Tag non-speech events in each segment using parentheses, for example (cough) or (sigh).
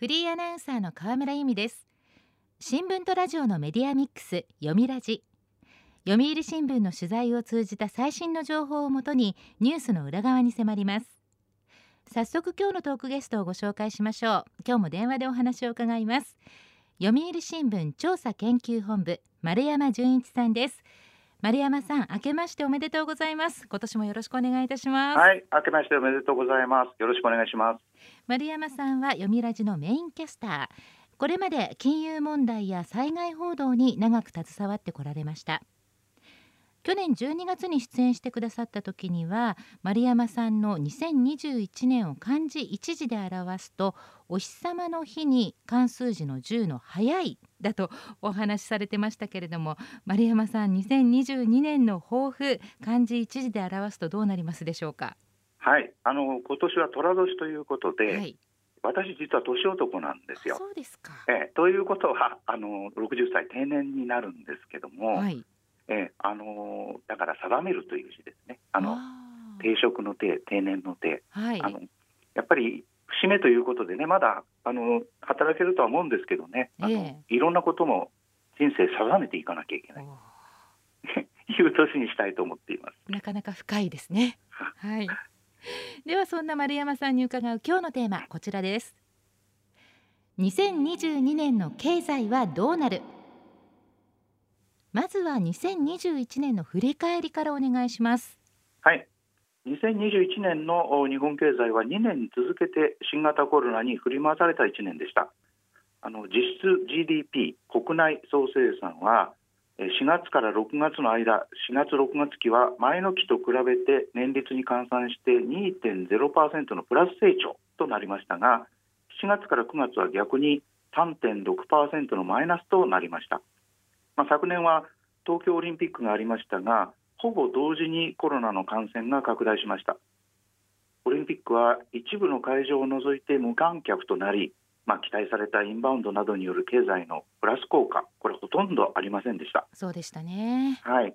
フリーアナウンサーの河村由美です。新聞とラジオのメディアミックス読みラジ。読売新聞の取材を通じた最新の情報をもとにニュースの裏側に迫ります。早速今日のトークゲストをご紹介しましょう。今日も電話でお話を伺います。読売新聞調査研究本部丸山純一さんです。丸山さん明けましておめでとうございます。今年もよろしくお願いいたします。はい明けましておめでとうございます。よろしくお願いします。丸山さんは読みラジのメインキャスター。これまで金融問題や災害報道に長く携わってこられました。去年12月に出演してくださった時には丸山さんの2021年を漢字一字で表すとお日様の日に漢数字の10の早いだとお話しされてましたけれども丸山さん2022年の抱負漢字一字で表すとどうなりますでしょうか？はいあの今年は寅年ということで、はい、私実は年男なんですよ。そうですか、えということは (laughs) あの60歳定年になるんですけども、はい、えあのだから定めるという字ですね。あの定職の定定年の定、はい、あのやっぱり節目ということでねまだあの働けるとは思うんですけどね、あの、えー、いろんなことも人生定めていかなきゃいけない。(laughs) いう年にしたいと思っています。なかなか深いですね。(laughs) はい。(laughs) ではそんな丸山さんに伺う今日のテーマこちらです。2022年の経済はどうなる？まずは2021年の振り返りからお願いしますはい2021年の日本経済は2年続けて新型コロナに振り回された1年でしたあの実質 GDP 国内総生産は4月から6月の間4月6月期は前の期と比べて年率に換算して2.0%のプラス成長となりましたが7月から9月は逆に3.6%のマイナスとなりました。まあ、昨年は東京オリンピックがありましたがほぼ同時にコロナの感染が拡大しました。オリンピックは一部の会場を除いて無観客となり、まあ、期待されたインバウンドなどによる経済のプラス効果これほとんどありませんでした。そうでしたね。はい。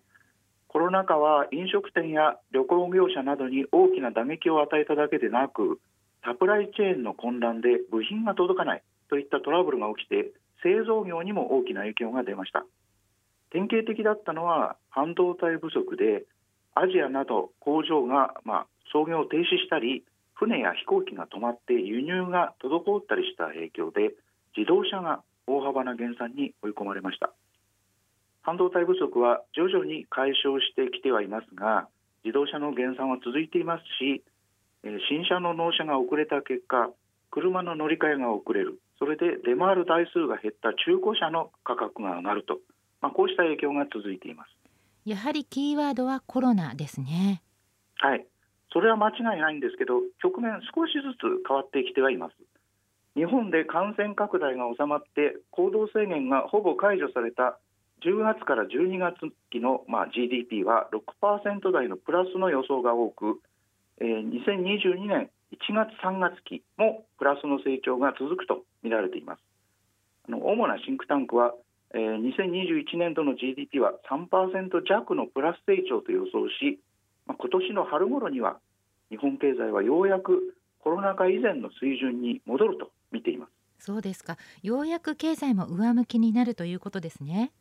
コロナ禍は飲食店や旅行業者などに大きな打撃を与えただけでなくサプライチェーンの混乱で部品が届かないといったトラブルが起きて製造業にも大きな影響が出ました。典型的だったのは半導体不足でアジアなど工場が、まあ、操業を停止したり船や飛行機が止まって輸入が滞ったりした影響で自動車が大幅な減産に追い込まれました。半導体不足は徐々に解消してきてはいますが自動車の減産は続いていますし新車の納車が遅れた結果車の乗り換えが遅れる。それで出回る台数が減った中古車の価格が上がると。まあ、こうした影響が続いています。やはりキーワードはコロナですね。はいそれは間違いないんですけど局面少しずつ変わってきてはいます。日本で感染拡大が収まって行動制限がほぼ解除された10月から12月期の、まあ、GDP は6%台のプラスの予想が多く、えー、2022年1月3月期もプラスの成長が続くと見られています。あの主なシンクタンクはえー、2021年度の GDP は3%弱のプラス成長と予想し、まあ、今年の春頃には日本経済はようやくコロナ禍以前の水準に戻ると見ています。そうですか。ようやく経済も上向きになるということですね。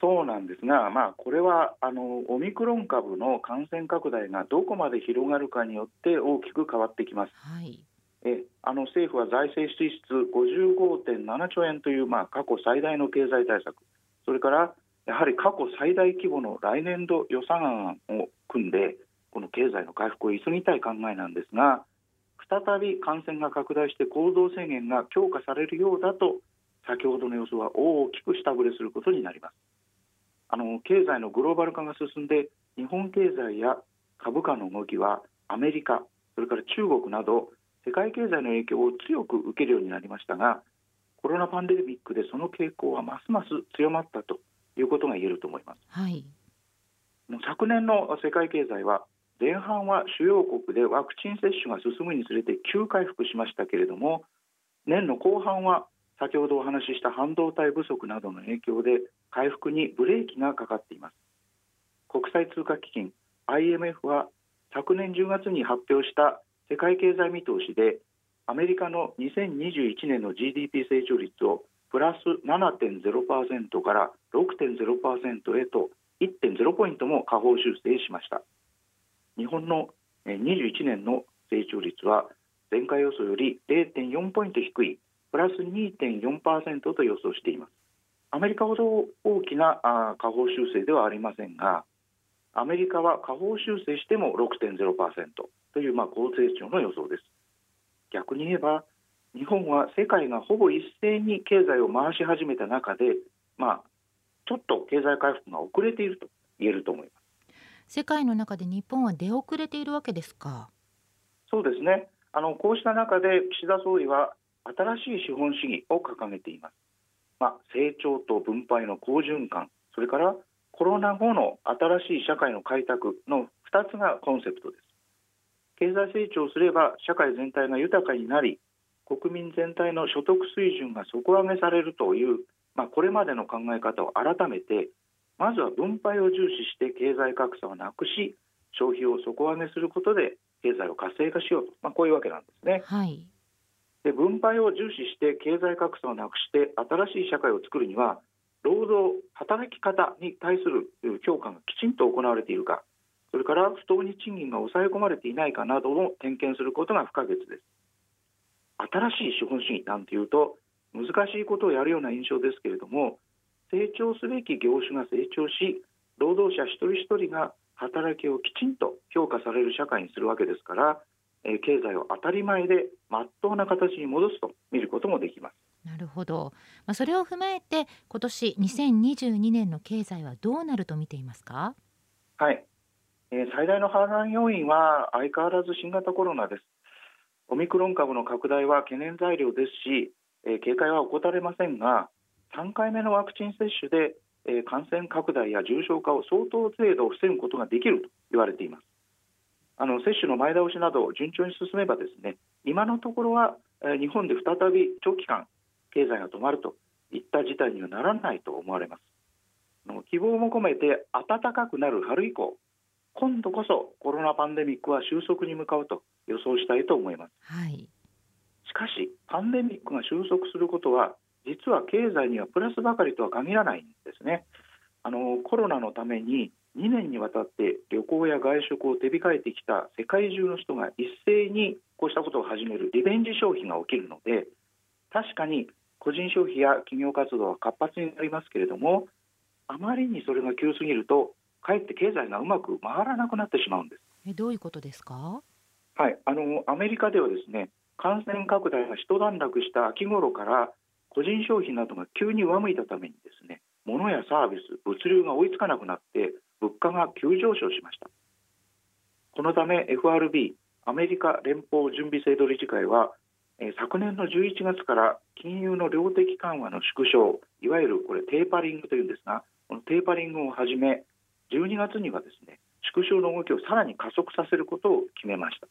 そうなんですが、まあ、これはあのオミクロン株の感染拡大がどこまで広がるかによって大きく変わってきます。はい。えあの政府は財政支出55.7兆円という、まあ、過去最大の経済対策。それからやはり過去最大規模の来年度予算案を組んでこの経済の回復を急ぎたい考えなんですが再び感染が拡大して行動制限が強化されるようだと先ほどの予想は大きく下振れすることになりますあの経済のグローバル化が進んで日本経済や株価の動きはアメリカそれから中国など世界経済の影響を強く受けるようになりましたがコロナパンデミックでその傾向はますます強まったということが言えると思います。はい、昨年の世界経済は前半は主要国でワクチン接種が進むにつれて急回復しましたけれども年の後半は先ほどお話しした半導体不足などの影響で回復にブレーキがかかっています。国際通貨基金 IMF は昨年10月に発表した世界経済見通しでアメリカの2021年の GDP 成長率をプラス7.0%から6.0%へと1.0ポイントも下方修正しました。日本の21年の成長率は前回予想より0.4ポイント低いプラス2.4%と予想しています。アメリカほど大きな下方修正ではありませんがアメリカは下方修正しても6.0%というまあ高成長の予想です。逆に言えば日本は世界がほぼ一斉に経済を回し始めた中でまあちょっと経済回復が遅れていると言えると思います。世界の中で日本は出遅れているわけですか？そうですね。あのこうした中で岸田総理は新しい資本主義を掲げています、まあ、成長と分配の好循環それからコロナ後の新しい社会の開拓の2つがコンセプトです。経済成長すれば社会全体が豊かになり国民全体の所得水準が底上げされるという、まあ、これまでの考え方を改めてまずは分配を重視して経済格差をなくし消費を底上げすることで経済を活性化しようと、まあ、こういうわけなんですね。はい、で分配を重視して経済格差をなくして新しい社会を作るには労働働き方に対する評価がきちんと行われているかそれから不当に賃金が抑え込まれていないかなどを点検することが不可欠です。新しい資本主義なんていうと難しいことをやるような印象ですけれども成長すべき業種が成長し労働者一人一人が働きをきちんと評価される社会にするわけですから、え経済を当たり前でまっとうな形に戻すと見ることもできます。なるほど、まあ、それを踏まえて今年2022年の経済はどうなると見ていますか？はい、えー、最大の波乱要因は相変わらず新型コロナです。オミクロン株の拡大は懸念材料ですし、えー、警戒は怠れませんが3回目のワクチン接種で、えー、感染拡大や重症化を相当程度防ぐことができると言われています。あの接種の前倒しなど順調に進めばですね今のところは、えー、日本で再び長期間経済が止まるといった事態にはならないと思われます。希望も込めて暖かくなる春以降今度こそコロナパンデミックは収束に向かうと予想したいと思います、はい、しかしパンデミックが収束することは実は経済にはプラスばかりとは限らないんですね。あのコロナのために2年にわたって旅行や外食を手控えてきた世界中の人が一斉にこうしたことを始めるリベンジ消費が起きるので確かに個人消費や企業活動は活発になりますけれどもあまりにそれが急すぎるとかえって経済がうまく回らなくなってしまうんです。えどういうことですか？はい。あのアメリカではですね感染拡大が一段落した秋頃から個人消費などが急に上向いたためにですね物やサービス物流が追いつかなくなって物価が急上昇しました。このため FRB アメリカ連邦準備制度理事会は昨年の11月から金融の量的緩和の縮小いわゆるこれテーパリングというんですがこのテーパリングをはじめ12月にはですね縮小の動きをさらに加速させることを決めました。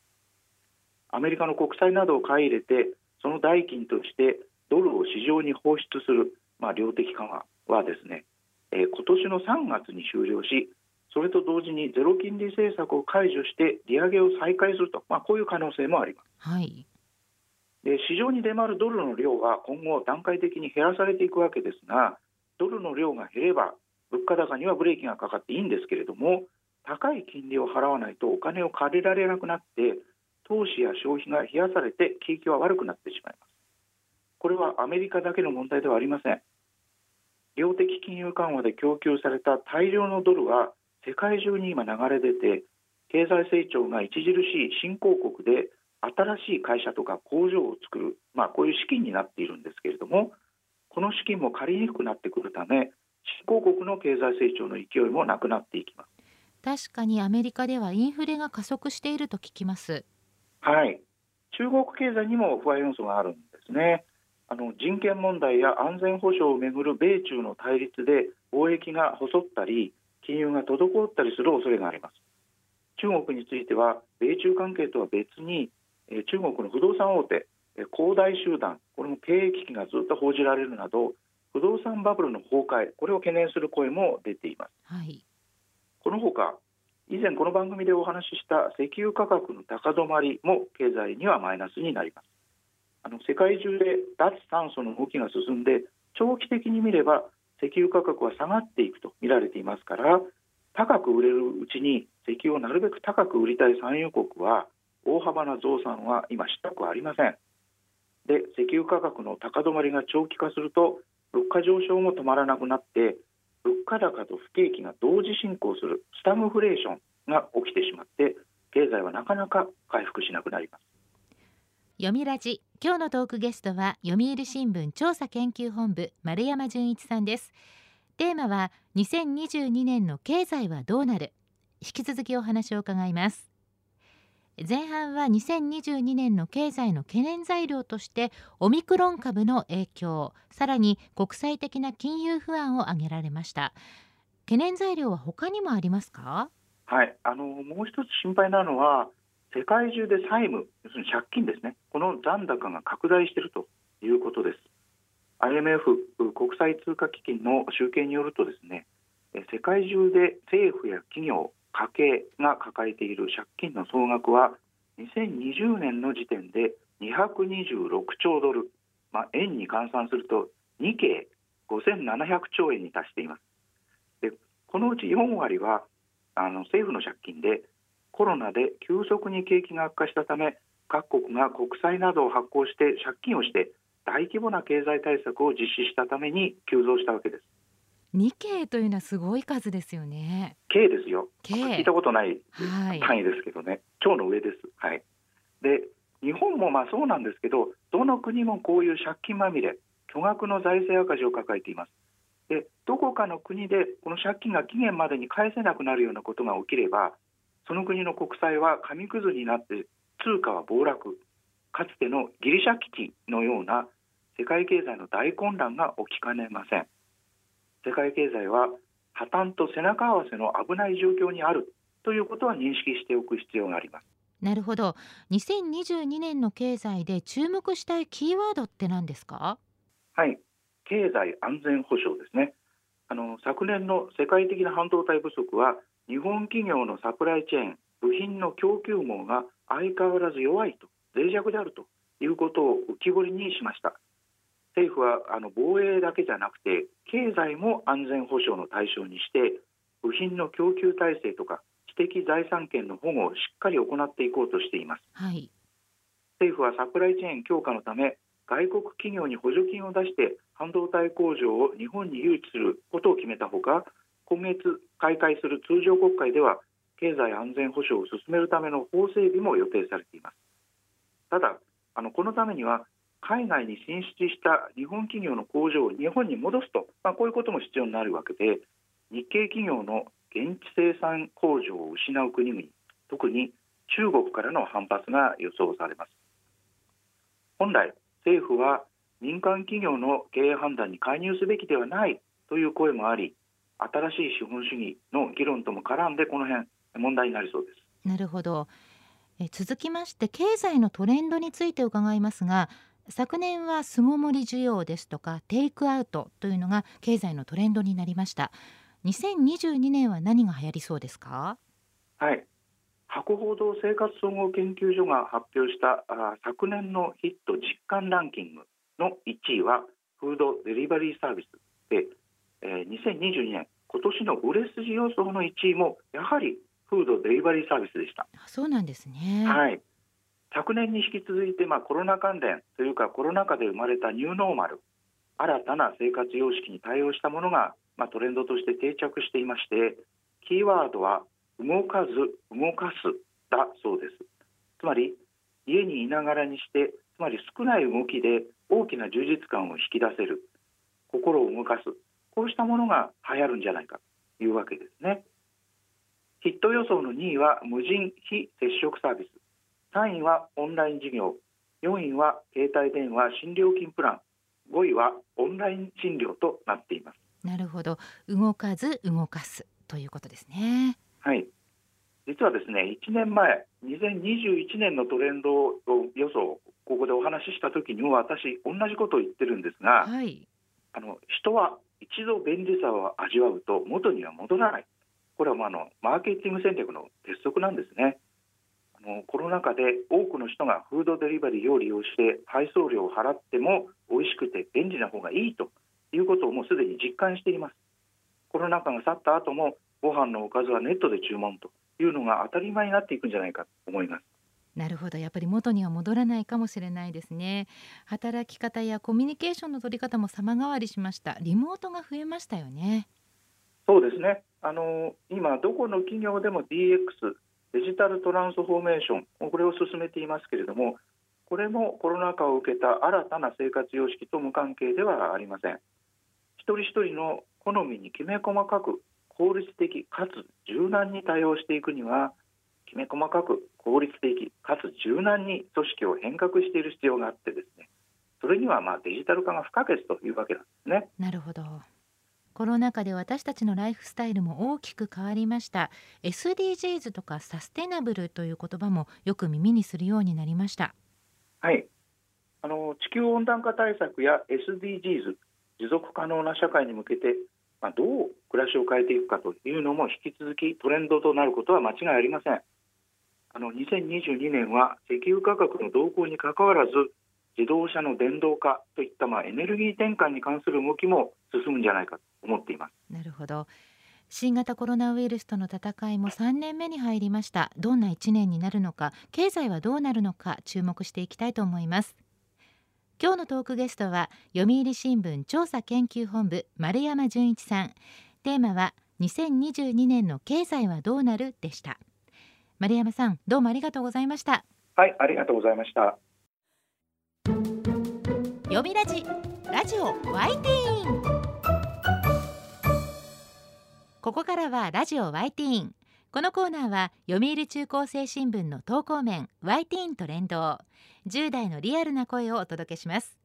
アメリカの国債などを買い入れてその代金としてドルを市場に放出する、まあ、量的緩和はですね、えー、今年の3月に終了しそれと同時にゼロ金利政策を解除して利上げを再開すると、まあ、こういう可能性もあります。はいで市場に出回るドルの量は今後段階的に減らされていくわけですがドルの量が減れば物価高にはブレーキがかかっていいんですけれども高い金利を払わないとお金を借りられなくなって投資や消費が冷やされて景気は悪くなってしまいますこれはアメリカだけの問題ではありません。量的金融緩和で供給された大量のドルは世界中に今流れ出て経済成長が著しい新興国で新しい会社とか工場を作る、まあ、こういう資金になっているんですけれどもこの資金も借りにくくなってくるため新興国の経済成長の勢いもなくなっていきます。確かにアメリカではインフレが加速していると聞きます。はい。中国経済にも不安要素があるんですねあの人権問題や安全保障をめぐる米中の対立で貿易が細ったり金融が滞ったりする恐れがあります。中国については米中関係とは別に中国の不動産大手恒大集団これも経営危機がずっと報じられるなど不動産バブルの崩壊これを懸念する声も出ています、はい、このほか以前この番組でお話しした石油価格の高止まりも経済にはマイナスになりますあの世界中で脱炭素の動きが進んで長期的に見れば石油価格は下がっていくと見られていますから高く売れるうちに石油をなるべく高く売りたい産油国は大幅な増産は今したくありません。で石油価格の高止まりが長期化すると物価上昇も止まらなくなって物価高と不景気が同時進行するスタグフレーションが起きてしまって経済はなかなか回復しなくなります。読みラジ。今日のトークゲストは読売新聞調査研究本部丸山純一さんです。テーマは2022年の経済はどうなる。引き続きお話を伺います。前半は2022年の経済の懸念材料としてオミクロン株の影響。さらに国際的な金融不安を挙げられました。懸念材料は他にもありますか？はい。あのもう一つ心配なのは世界中で債務要するに借金ですね。この残高が拡大しているということです。IMF 国際通貨基金の集計によるとですね世界中で政府や企業家計が抱えている借金の総額は2020年の時点で226兆ドル、まあ、円に換算すると2計5700兆円に達しています。でこのうち4割はあの政府の借金でコロナで急速に景気が悪化したため各国が国債などを発行して借金をして大規模な経済対策を実施したために急増したわけです2京というのはすごい数ですよね。K ですよ。聞いたことない単位ですけどね、はい、超の上です。はい。で、日本もまあそうなんですけど、どの国もこういう借金まみれ、巨額の財政赤字を抱えています。で、どこかの国でこの借金が期限までに返せなくなるようなことが起きれば、その国の国債は紙くずになって通貨は暴落。かつてのギリシャ危機のような世界経済の大混乱が起きかねません。世界経済は破綻と背中合わせの危ない状況にあるということは認識しておく必要がありますなるほど2022年の経済で注目したいキーワードって何ですか？はい経済安全保障ですねあの昨年の世界的な半導体不足は日本企業のサプライチェーン部品の供給網が相変わらず弱いと脆弱であるということを浮き彫りにしました。政府はあの防衛だけじゃなくて経済も安全保障の対象にして部品の供給体制とか知的財産権の保護をしっかり行っていこうとしています、はい、政府はサプライチェーン強化のため外国企業に補助金を出して半導体工場を日本に誘致することを決めたほか今月開会する通常国会では経済安全保障を進めるための法整備も予定されています。ただあのこのためには海外に進出した日本企業の工場を日本に戻すと、まあ、こういうことも必要になるわけで日系企業の現地生産工場を失う国々特に中国からの反発が予想されます。本来政府は民間企業の経営判断に介入すべきではないという声もあり新しい資本主義の議論とも絡んでこの辺問題になりそうです。なるほど。え続きまして経済のトレンドについて伺いますが昨年は巣ごもり需要ですとかテイクアウトというのが経済のトレンドになりました。2022年は何が流行りそうですか？はい。博報堂生活総合研究所が発表したあ昨年のヒット実感ランキングの1位はフードデリバリーサービスで、えー、2022年今年の売れ筋予想の1位もやはりフードデリバリーサービスでした。そうなんですね。はい。昨年に引き続いて、まあ、コロナ関連というかコロナ禍で生まれたニューノーマル新たな生活様式に対応したものが、まあ、トレンドとして定着していましてキーワードは動かず動かすだそうです。つまり家にいながらにしてつまり少ない動きで大きな充実感を引き出せる。心を動かすこうしたものが流行るんじゃないかというわけですね。ヒット予想の2位は無人非接触サービス。3位はオンライン事業。4位は携帯電話新料金プラン。5位はオンライン診療となっています。なるほど。動かず動かすということですね。はい。実はですね1年前2021年のトレンド予想ここでお話しした時にも私同じことを言ってるんですが、はい、あの人は一度便利さを味わうと元には戻らない。これはまあのマーケティング戦略の鉄則なんですね。あのコロナ禍で多くの人がフードデリバリーを利用して配送料を払っても美味しくて便利な方がいいということをもうすでに実感しています。コロナ禍が去った後もご飯のおかずはネットで注文というのが当たり前になっていくんじゃないかと思います。なるほど。やっぱり元には戻らないかもしれないですね。働き方やコミュニケーションの取り方も様変わりしました。リモートが増えましたよね。そうですね。あの今どこの企業でも DX デジタルトランスフォーメーションこれを進めていますけれどもこれもコロナ禍を受けた新たな生活様式と無関係ではありません。一人一人の好みにきめ細かく効率的かつ柔軟に対応していくにはきめ細かく効率的かつ柔軟に組織を変革している必要があってですねそれにはまあデジタル化が不可欠というわけなんですねなるほどコロナ禍で私たちのライフスタイルも大きく変わりました SDGs とかサステナブルという言葉もよく耳にするようになりましたはいあの地球温暖化対策や SDGs 持続可能な社会に向けて、まあ、どう暮らしを変えていくかというのも引き続きトレンドとなることは間違いありませんあの2022年は石油価格の動向にかかわらず自動車の電動化といったまあエネルギー転換に関する動きも進むんじゃないかと思っています。なるほど。新型コロナウイルスとの戦いも3年目に入りました。どんな1年になるのか経済はどうなるのか注目していきたいと思います。今日のトークゲストは読売新聞調査研究本部丸山純一さん。テーマは2022年の経済はどうなるでした。丸山さんどうもありがとうございました。はいありがとうございました。読みラジラジオワイティーン。ここからはラジオワイティーン。このコーナーは読売中高生新聞の投稿面ワイティーンと連動。10代のリアルな声をお届けします。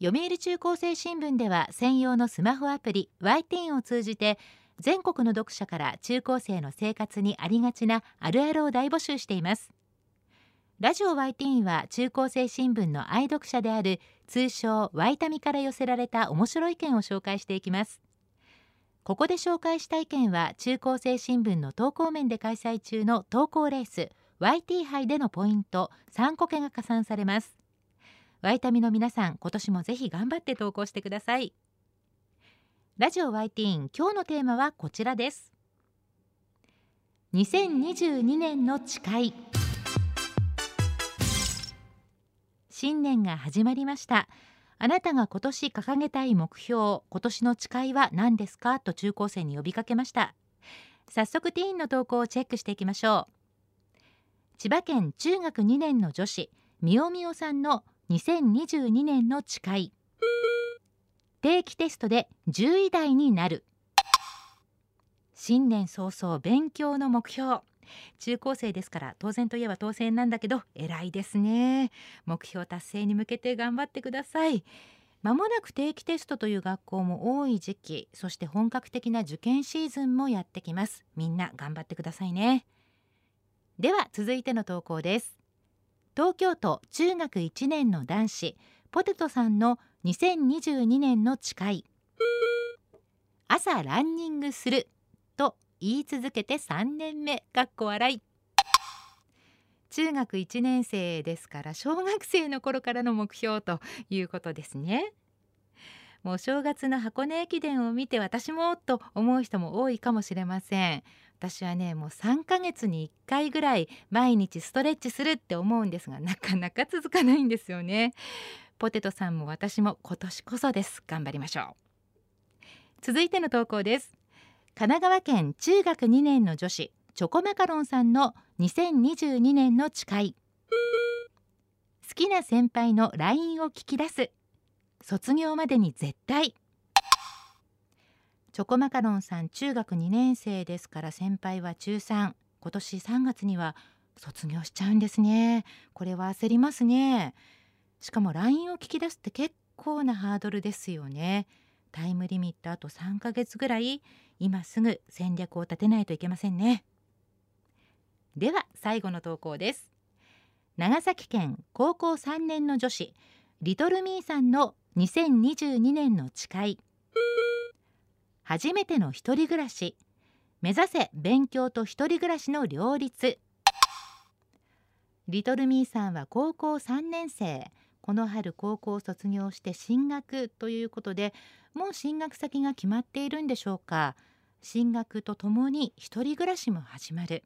読売中高生新聞では専用のスマホアプリワイティーンを通じて全国の読者から中高生の生活にありがちなあるあるを大募集しています。ラジオワイティーンは中高生新聞の愛読者である通称ワイタミから寄せられた面白い意見を紹介していきます。ここで紹介した意見は中高生新聞の投稿面で開催中の投稿レース YT 杯でのポイント3個けが加算されます。ワイタミの皆さん今年もぜひ頑張って投稿してください。ラジオワイティ今日のテーマはこちらです。2022年の誓い。新年が始まりました。あなたが今年掲げたい目標今年の誓いは何ですか？と中高生に呼びかけました。早速ティーンの投稿をチェックしていきましょう。千葉県中学2年の女子みおみおさんの2022年の誓い。定期テストで10位台になる。新年早々勉強の目標。中高生ですから当然といえば当然なんだけど偉いですね。目標達成に向けて頑張ってください。まもなく定期テストという学校も多い時期そして本格的な受験シーズンもやってきます。みんな頑張ってくださいね。では続いての投稿です。東京都中学1年の男子ポテトさんの2022年の誓い。朝ランニングすると言い続けて3年目かっこ笑い。中学1年生ですから小学生の頃からの目標ということですね。もう正月の箱根駅伝を見て私もと思う人も多いかもしれません。私はねもう3ヶ月に1回ぐらい毎日ストレッチするって思うんですがなかなか続かないんですよね。ポテトさんも私も今年こそです。頑張りましょう。続いての投稿です。神奈川県中学2年の女子チョコマカロンさんの2022年の誓い。好きな先輩の LINE を聞き出す。卒業までに絶対。チョコマカロンさん中学2年生ですから先輩は中3今年3月には卒業しちゃうんですね。これは焦りますね。しかも LINE を聞き出すって結構なハードルですよね。タイムリミットあと3ヶ月ぐらい今すぐ戦略を立てないといけませんね。では最後の投稿です。長崎県高校3年の女子リトルミーさんの2022年の誓い。初めての一人暮らし目指せ勉強と一人暮らしの両立。リトルミーさんは高校3年生。この春高校を卒業して進学ということでもう進学先が決まっているんでしょうか？進学とともに一人暮らしも始まる。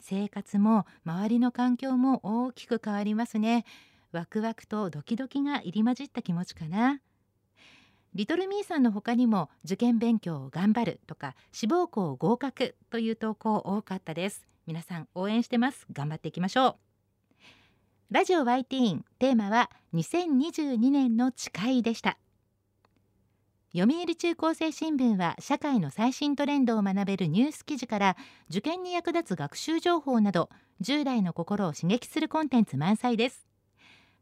生活も周りの環境も大きく変わりますね。ワクワクとドキドキが入り混じった気持ちかな。リトルミーさんの他にも受験勉強を頑張るとか志望校合格という投稿多かったです。皆さん応援してます。頑張っていきましょう。ラジオ YT テーマは2022年の誓いでした。読売中高生新聞は社会の最新トレンドを学べるニュース記事から受験に役立つ学習情報など10代の心を刺激するコンテンツ満載です。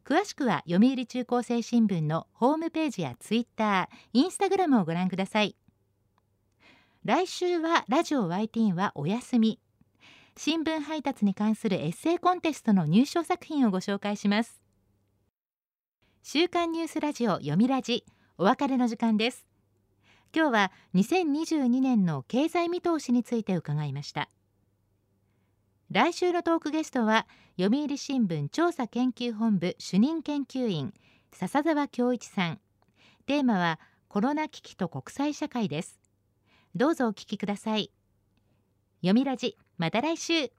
詳しくは読売中高生新聞のホームページやツイッター、インスタグラムをご覧ください。来週はラジオ YT はお休み。新聞配達に関するエッセイコンテストの入賞作品をご紹介します。週刊ニュースラジオ読みラジお別れの時間です。今日は2022年の経済見通しについて伺いました。来週のトークゲストは読売新聞調査研究本部主任研究員笹沢恭一さん。テーマはコロナ危機と国際社会です。どうぞお聞きください。読みラジまた来週。